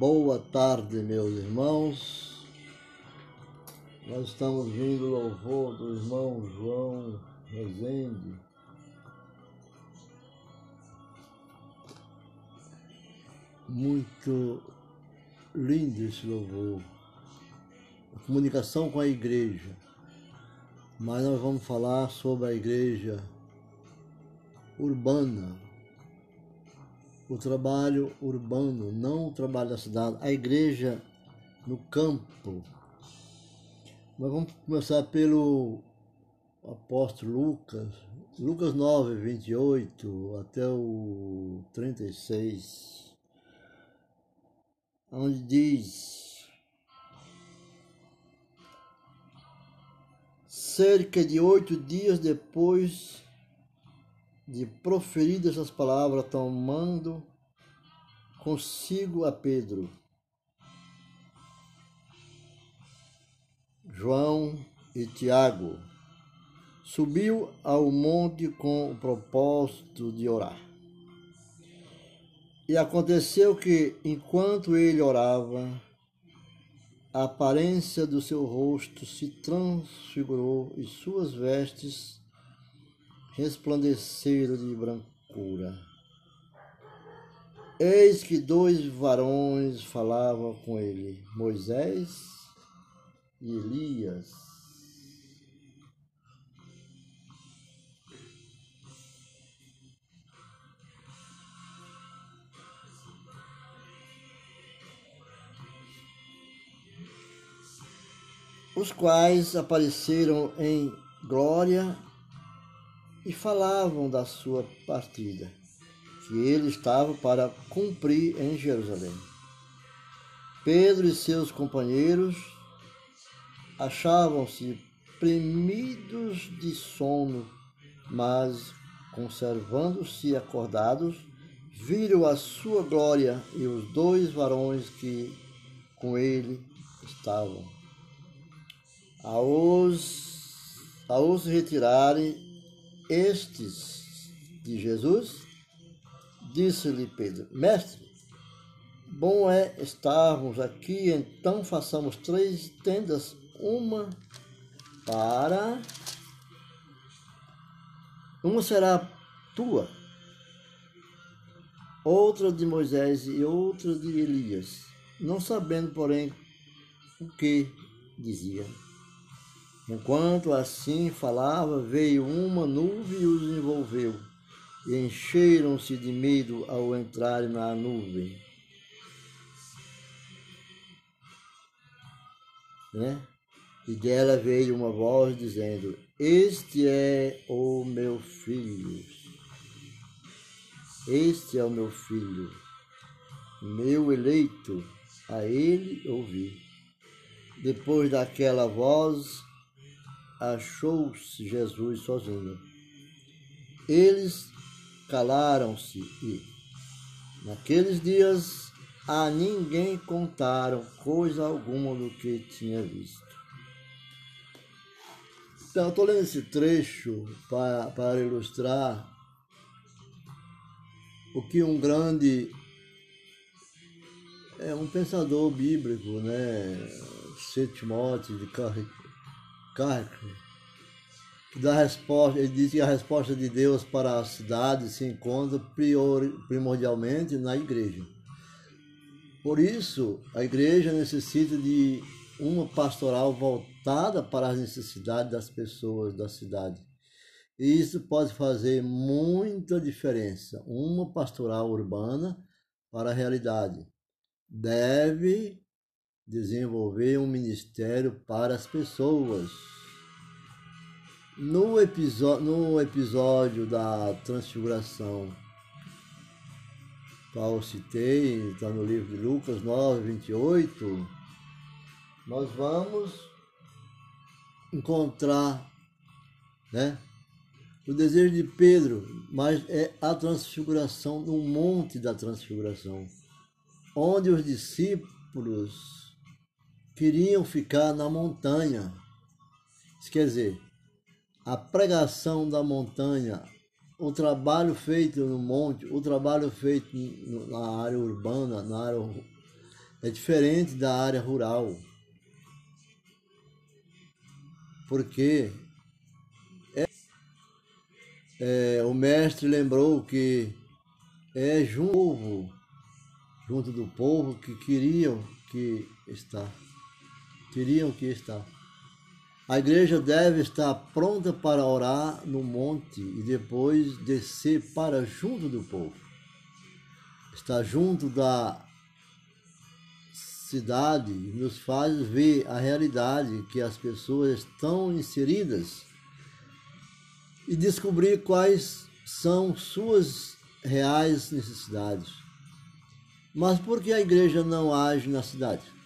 Boa tarde, meus irmãos. Nós estamos vindo louvor do irmão João Rezende. Muito lindo esse louvor. A comunicação com a igreja. Mas nós vamos falar sobre a igreja urbana, o trabalho urbano, não o trabalho da cidade, a igreja no campo. Nós vamos começar pelo apóstolo Lucas, Lucas 9, 28 até o 36, onde diz: Cerca de oito dias depois de proferidas as palavras, tomando consigo a Pedro, João e Tiago, subiu ao monte com o propósito de orar. E aconteceu que, enquanto ele orava, a aparência do seu rosto se transfigurou e suas vestes resplandeceram de brancura. Eis que dois varões falavam com ele, Moisés e Elias. Os quais apareceram em glória e falavam da sua partida, que ele estava para cumprir em Jerusalém. Pedro e seus companheiros achavam-se premidos de sono, mas, conservando-se acordados, viram a sua glória e os dois varões que com ele estavam. Ao os, ao os retirarem estes de Jesus, disse-lhe Pedro: Mestre, bom é estarmos aqui, então façamos três tendas, uma para. Uma será tua, outra de Moisés e outra de Elias, não sabendo, porém, o que dizia. Enquanto assim falava, veio uma nuvem e os envolveu, e encheram-se de medo ao entrarem na nuvem. Né? E dela veio uma voz dizendo: Este é o meu filho. Este é o meu filho, meu eleito, a ele ouvi. Depois daquela voz, achou-se Jesus sozinho. Eles calaram-se e, naqueles dias, a ninguém contaram coisa alguma do que tinha visto. Então, estou lendo esse trecho para, para ilustrar o que um grande é um pensador bíblico, né, Setimote de Carrick, Carrick, que dá resposta, ele diz que a resposta de Deus para a cidade se encontra primordialmente na igreja. Por isso, a igreja necessita de uma pastoral voltada para as necessidades das pessoas da cidade. E isso pode fazer muita diferença. Uma pastoral urbana para a realidade deve desenvolver um ministério para as pessoas. No, no episódio da Transfiguração, qual citei, está no livro de Lucas 9, 28, nós vamos encontrar né, o desejo de Pedro, mas é a transfiguração, no monte da transfiguração, onde os discípulos queriam ficar na montanha. Isso quer dizer, a pregação da montanha, o trabalho feito no monte, o trabalho feito na área urbana, na área é diferente da área rural. Porque é, é, o mestre lembrou que é junto, junto do povo que queriam que está. Queriam que está. A igreja deve estar pronta para orar no monte e depois descer para junto do povo. Estar junto da cidade nos faz ver a realidade que as pessoas estão inseridas e descobrir quais são suas reais necessidades. Mas por que a igreja não age na cidade?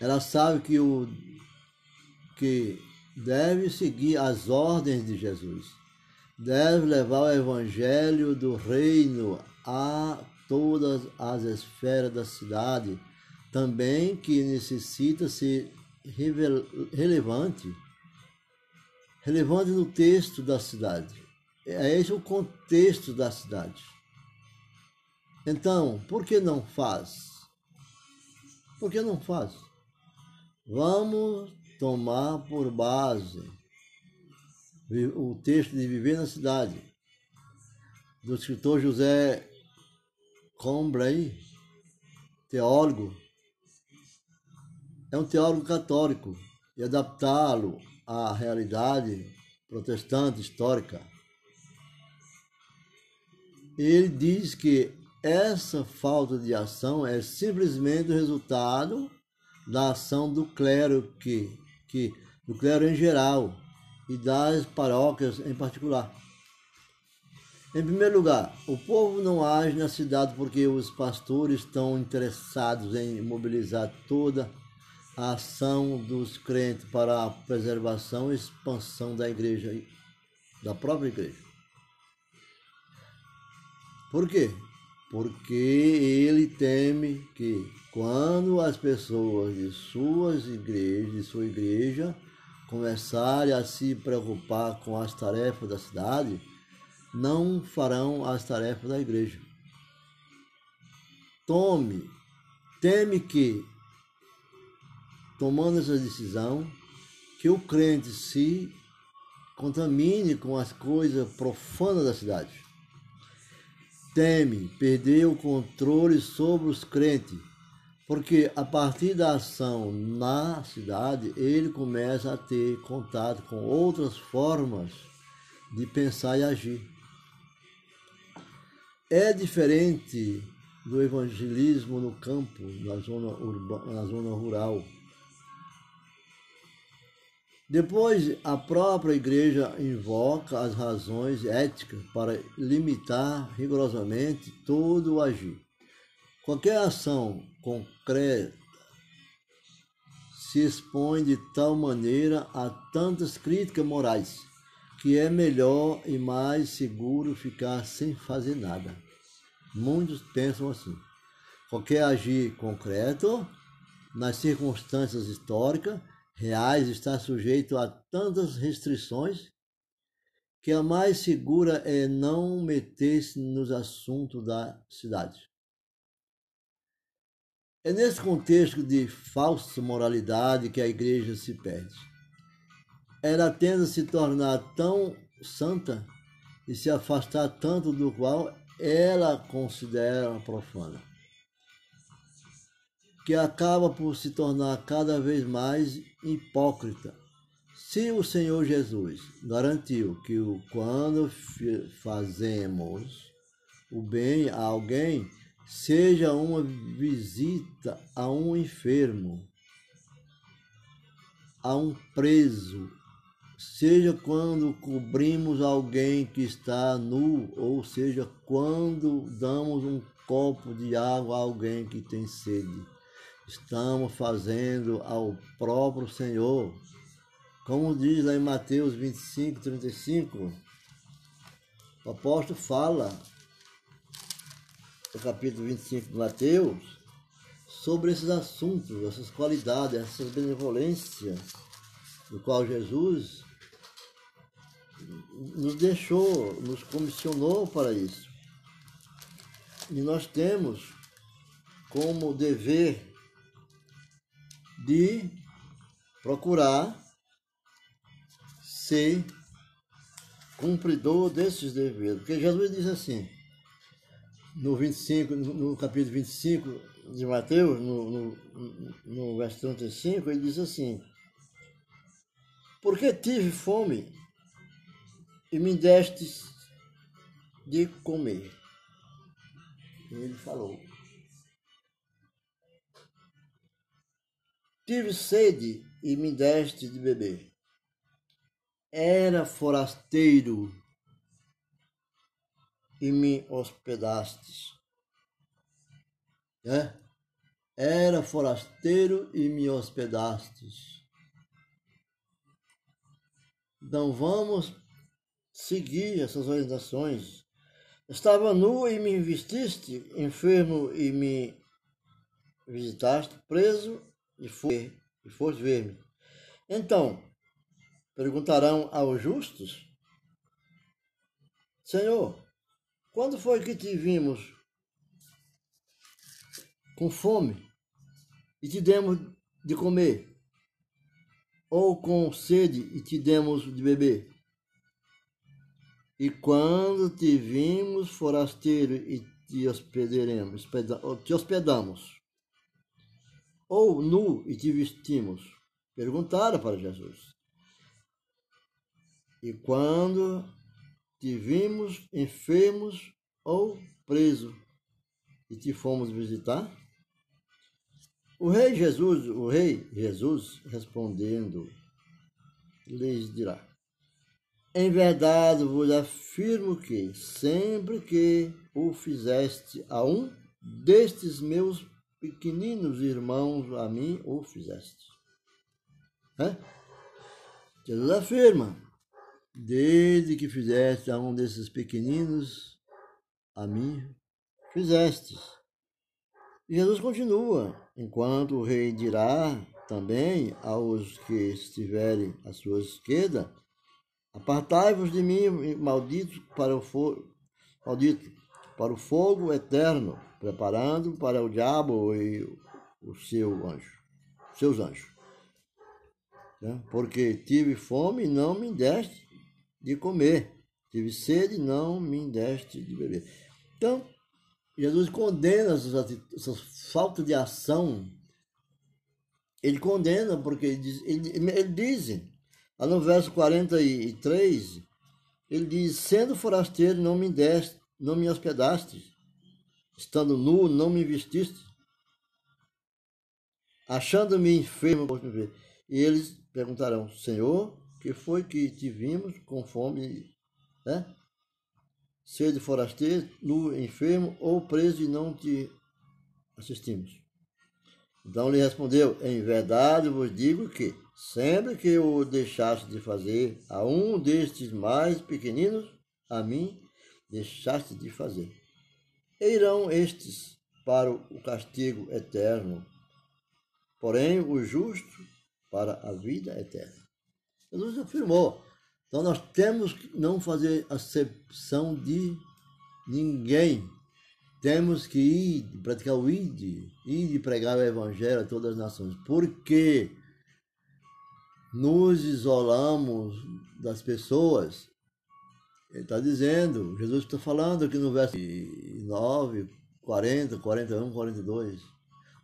Ela sabe que o que deve seguir as ordens de Jesus, deve levar o evangelho do reino a todas as esferas da cidade, também que necessita ser relevante, relevante no texto da cidade. É esse o contexto da cidade. Então, por que não faz? Por que não faz? Vamos tomar por base o texto de Viver na Cidade, do escritor José Combray, teólogo. É um teólogo católico e adaptá-lo à realidade protestante histórica. Ele diz que essa falta de ação é simplesmente o resultado da ação do clero que que do clero em geral e das paróquias em particular. Em primeiro lugar, o povo não age na cidade porque os pastores estão interessados em mobilizar toda a ação dos crentes para a preservação e expansão da igreja, da própria igreja. Por quê? Porque ele teme que quando as pessoas de suas igrejas, de sua igreja, começarem a se preocupar com as tarefas da cidade, não farão as tarefas da igreja. Tome, teme que, tomando essa decisão, que o crente se contamine com as coisas profanas da cidade. Teme perder o controle sobre os crentes porque a partir da ação na cidade, ele começa a ter contato com outras formas de pensar e agir. É diferente do evangelismo no campo, na zona, na zona rural. Depois, a própria igreja invoca as razões éticas para limitar rigorosamente todo o agir. Qualquer ação concreta se expõe de tal maneira a tantas críticas morais que é melhor e mais seguro ficar sem fazer nada. Muitos pensam assim. Qualquer agir concreto, nas circunstâncias históricas reais, está sujeito a tantas restrições que a mais segura é não meter-se nos assuntos da cidade. É nesse contexto de falsa moralidade que a igreja se perde. Ela tende a se tornar tão santa e se afastar tanto do qual ela considera profana, que acaba por se tornar cada vez mais hipócrita. Se o Senhor Jesus garantiu que quando fazemos o bem a alguém, seja uma visita a um enfermo, a um preso, seja quando cobrimos alguém que está nu, ou seja quando damos um copo de água a alguém que tem sede. Estamos fazendo ao próprio Senhor. Como diz lá em Mateus 25, 35, o apóstolo fala no capítulo 25 de Mateus, sobre esses assuntos, essas qualidades, essas benevolências, do qual Jesus nos deixou, nos comissionou para isso. E nós temos como dever de procurar ser cumpridor desses deveres. Porque Jesus diz assim, no 25, no capítulo 25 de Mateus, no, no, no verso 35, ele diz assim, porque tive fome e me destes de comer. Ele falou. Tive sede e me deste de beber. Era forasteiro e me hospedastes. É? Era forasteiro e me hospedastes. Então vamos seguir essas orientações. Estava nu e me vestiste, enfermo e me visitaste, preso e, foi, e foste ver-me. Então, perguntarão aos justos, Senhor, quando foi que te vimos com fome e te demos de comer? Ou com sede e te demos de beber? E quando te vimos forasteiro e te hospedaremos, te hospedamos, ou nu e te vestimos? Perguntaram para Jesus. E quando te vimos enfermos ou preso e te fomos visitar? O rei Jesus, o rei Jesus respondendo, lhes dirá: Em verdade vos afirmo que sempre que o fizeste a um destes meus pequeninos irmãos a mim o fizeste. É? Jesus afirma, desde que fizeste a um desses pequeninos, a mim fizeste. E Jesus continua, enquanto o rei dirá também aos que estiverem à sua esquerda, apartai-vos de mim, maldito para o fogo, maldito, para o fogo eterno, preparando para o diabo e o seu anjo, seus anjos. Né? Porque tive fome e não me deste de comer, tive sede e não me deste de beber. Então, Jesus condena essas, falta de ação. Ele condena porque ele diz, ele, ele diz lá no verso 43, ele diz: Sendo forasteiro, não me deste, não me hospedaste estando nu, não me vestiste? Achando-me enfermo, me ver. E eles perguntarão, Senhor, que foi que te vimos com fome, né? Sede forasteiro, nu, enfermo ou preso e não te assistimos? Então lhe respondeu, em verdade vos digo que, sempre que eu deixaste de fazer a um destes mais pequeninos, a mim deixaste de fazer irão estes para o castigo eterno, porém o justo para a vida eterna. Jesus afirmou. Então nós temos que não fazer acepção de ninguém. Temos que ir, praticar o id, ir e pregar o evangelho a todas as nações. Porque nos isolamos das pessoas ele está dizendo, Jesus está falando aqui no verso 9, 40, 41, 42.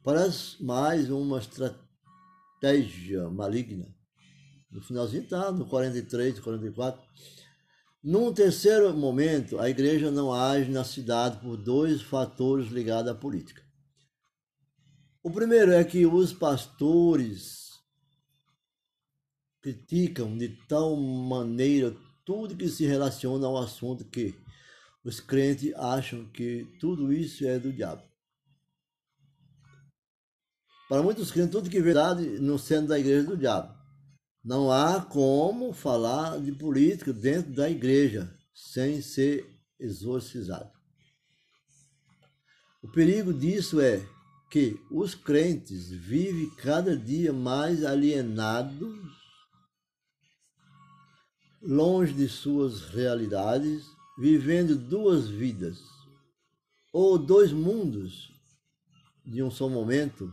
Parece mais uma estratégia maligna. No finalzinho está, no 43, 44. Num terceiro momento, a igreja não age na cidade por dois fatores ligados à política. O primeiro é que os pastores criticam de tal maneira tudo que se relaciona ao assunto que os crentes acham que tudo isso é do diabo. Para muitos crentes, tudo que é verdade no centro da igreja é do diabo. Não há como falar de política dentro da igreja sem ser exorcizado. O perigo disso é que os crentes vivem cada dia mais alienados longe de suas realidades, vivendo duas vidas ou dois mundos de um só momento,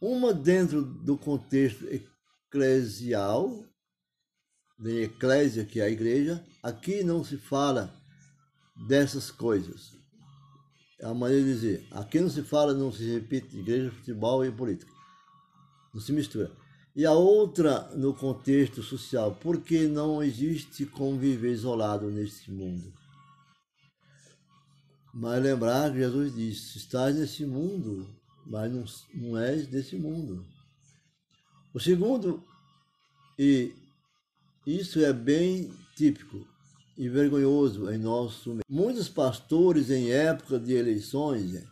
uma dentro do contexto eclesial, da eclésia, que é a igreja, aqui não se fala dessas coisas. É a maneira de dizer, aqui não se fala, não se repite igreja, futebol e política. Não se mistura. E a outra no contexto social, porque não existe conviver isolado neste mundo. Mas lembrar que Jesus disse: estás nesse mundo, mas não, não és desse mundo. O segundo, e isso é bem típico e vergonhoso em nosso meio. Muitos pastores, em época de eleições,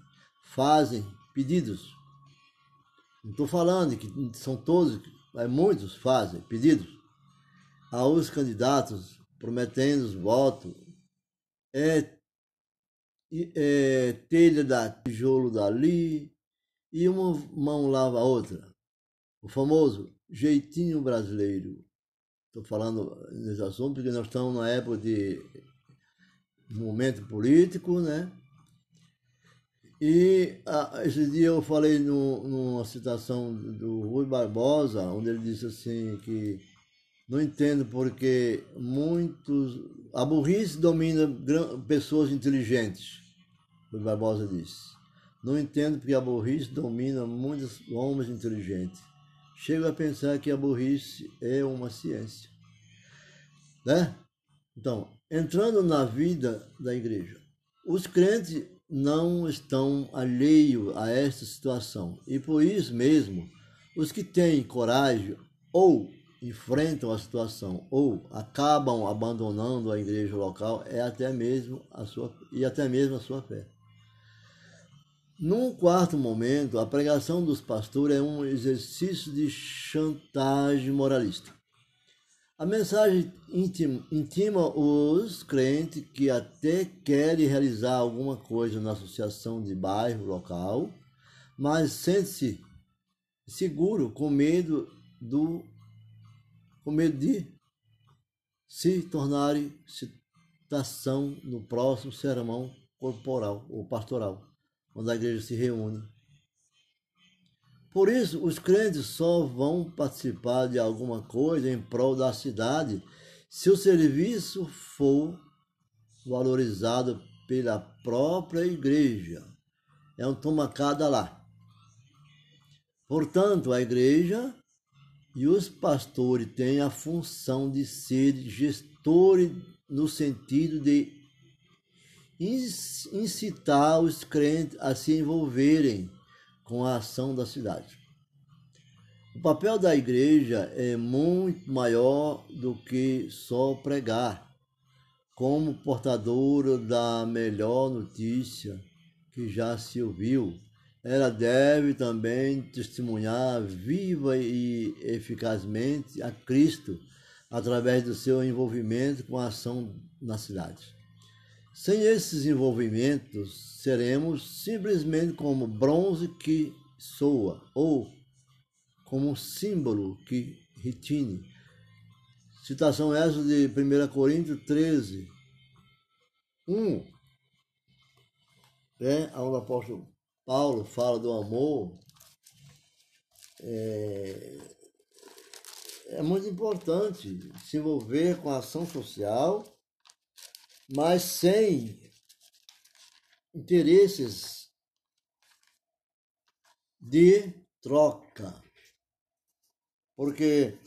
fazem pedidos. Não estou falando que são todos mas muitos fazem pedidos aos candidatos prometendo voto, é, é telha da tijolo dali e uma mão lava a outra. O famoso jeitinho brasileiro. Estou falando nesse assunto porque nós estamos na época de momento político, né? E ah, esse dia eu falei no, numa citação do Rui Barbosa, onde ele disse assim que não entendo porque muitos. A burrice domina pessoas inteligentes, Rui Barbosa disse. Não entendo porque a burrice domina muitos homens inteligentes. Chego a pensar que a burrice é uma ciência. Né? Então, entrando na vida da igreja, os crentes não estão alheios a esta situação. E por isso mesmo, os que têm coragem ou enfrentam a situação ou acabam abandonando a igreja local é até mesmo a sua e até mesmo a sua fé. Num quarto momento, a pregação dos pastores é um exercício de chantagem moralista. A mensagem intima, intima os crentes que até querem realizar alguma coisa na associação de bairro local, mas sente-se seguro com medo do com medo de se tornarem citação no próximo sermão corporal ou pastoral, quando a igreja se reúne por isso, os crentes só vão participar de alguma coisa em prol da cidade se o serviço for valorizado pela própria igreja. É um toma cada lá. Portanto, a igreja e os pastores têm a função de ser gestores no sentido de incitar os crentes a se envolverem com a ação da cidade. O papel da igreja é muito maior do que só pregar, como portadora da melhor notícia que já se ouviu. Ela deve também testemunhar viva e eficazmente a Cristo através do seu envolvimento com a ação na cidade. Sem esses envolvimentos, seremos simplesmente como bronze que soa ou como símbolo que retine. Citação essa de 1 Coríntios 13, 1, né, onde o apóstolo Paulo fala do amor. É, é muito importante se envolver com a ação social mas sem interesses de troca. Porque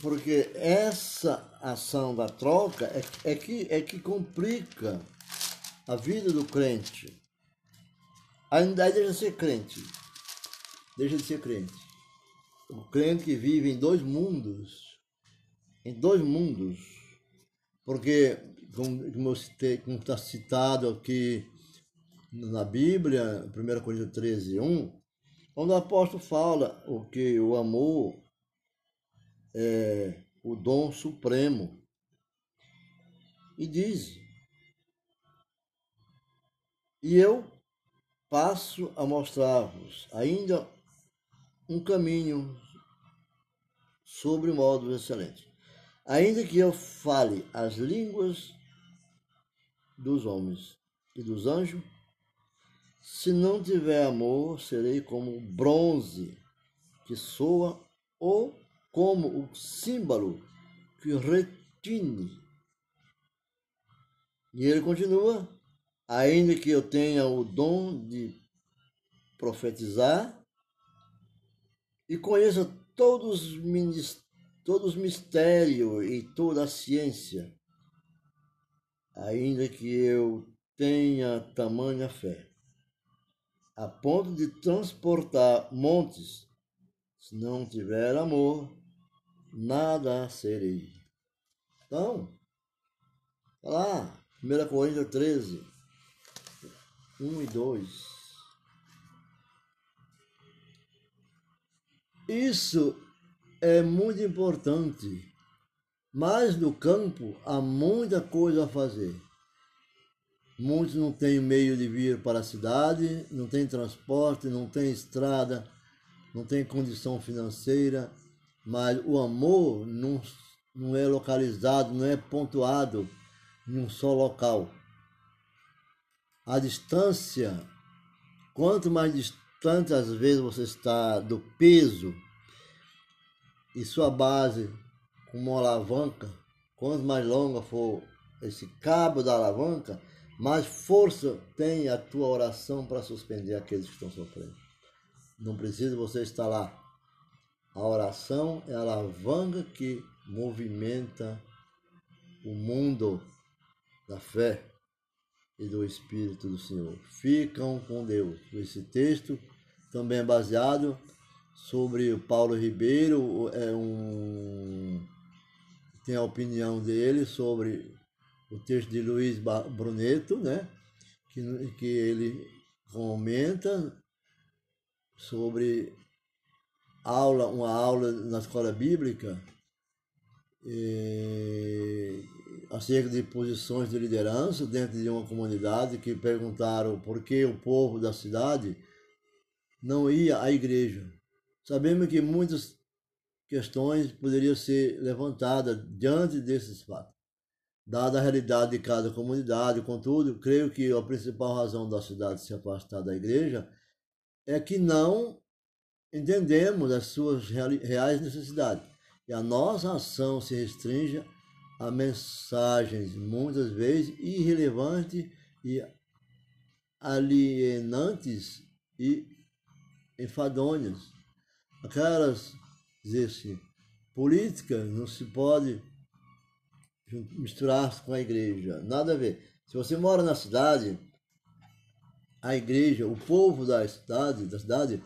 porque essa ação da troca é, é, que, é que complica a vida do crente. Ainda deixa de ser crente. Deixa de ser crente. O crente que vive em dois mundos em dois mundos, porque, como está citado aqui na Bíblia, 1 Coríntios 13, 1, quando o apóstolo fala o que o amor é o dom supremo, e diz, e eu passo a mostrar-vos ainda um caminho sobre modo excelente. Ainda que eu fale as línguas dos homens e dos anjos? Se não tiver amor, serei como bronze que soa ou como o símbolo que retine. E ele continua: ainda que eu tenha o dom de profetizar e conheça todos os, todos os mistérios e toda a ciência, ainda que eu tenha tamanha fé, a ponto de transportar montes, se não tiver amor, nada serei. Então, tá lá, 1 Coríntios 13, 1 e 2. Isso é muito importante, mas no campo há muita coisa a fazer. Muitos não têm meio de vir para a cidade, não tem transporte, não tem estrada, não tem condição financeira, mas o amor não, não é localizado, não é pontuado em um só local. A distância, quanto mais distante às vezes você está do peso e sua base com uma alavanca, quanto mais longa for esse cabo da alavanca, mais força tem a tua oração para suspender aqueles que estão sofrendo. Não precisa você estar lá. A oração é a alavanca que movimenta o mundo da fé e do Espírito do Senhor. Ficam com Deus. Esse texto também é baseado sobre o Paulo Ribeiro, é um tem a opinião dele sobre o texto de Luiz Bruneto, né? que, que ele comenta sobre aula, uma aula na escola bíblica e, acerca de posições de liderança dentro de uma comunidade que perguntaram por que o povo da cidade não ia à igreja. Sabemos que muitas questões poderiam ser levantadas diante desses fatos. Dada a realidade de cada comunidade, contudo, creio que a principal razão da cidade se afastar da igreja é que não entendemos as suas reais necessidades. E a nossa ação se restringe a mensagens muitas vezes irrelevantes e alienantes e enfadonhas. Dizer assim, política não se pode misturar com a igreja. Nada a ver. Se você mora na cidade, a igreja, o povo da cidade, da cidade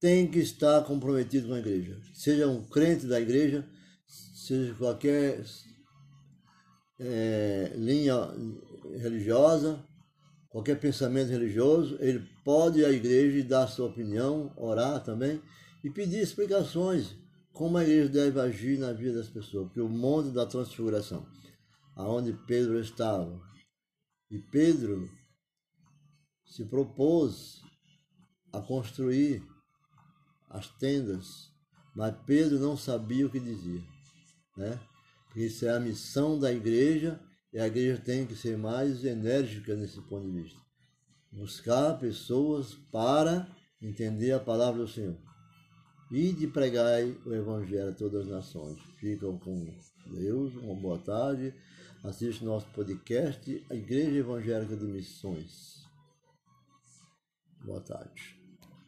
tem que estar comprometido com a igreja. Seja um crente da igreja, seja qualquer é, linha religiosa, qualquer pensamento religioso, ele pode ir à igreja e dar sua opinião, orar também e pedir explicações como a igreja deve agir na vida das pessoas, porque o mundo da transfiguração aonde Pedro estava. E Pedro se propôs a construir as tendas, mas Pedro não sabia o que dizia, né? Porque isso é a missão da igreja e a igreja tem que ser mais enérgica nesse ponto de vista. Buscar pessoas para entender a palavra do Senhor. E de pregar o Evangelho a todas as nações. Ficam com Deus, uma boa tarde. Assiste nosso podcast, a Igreja Evangélica de Missões. Boa tarde.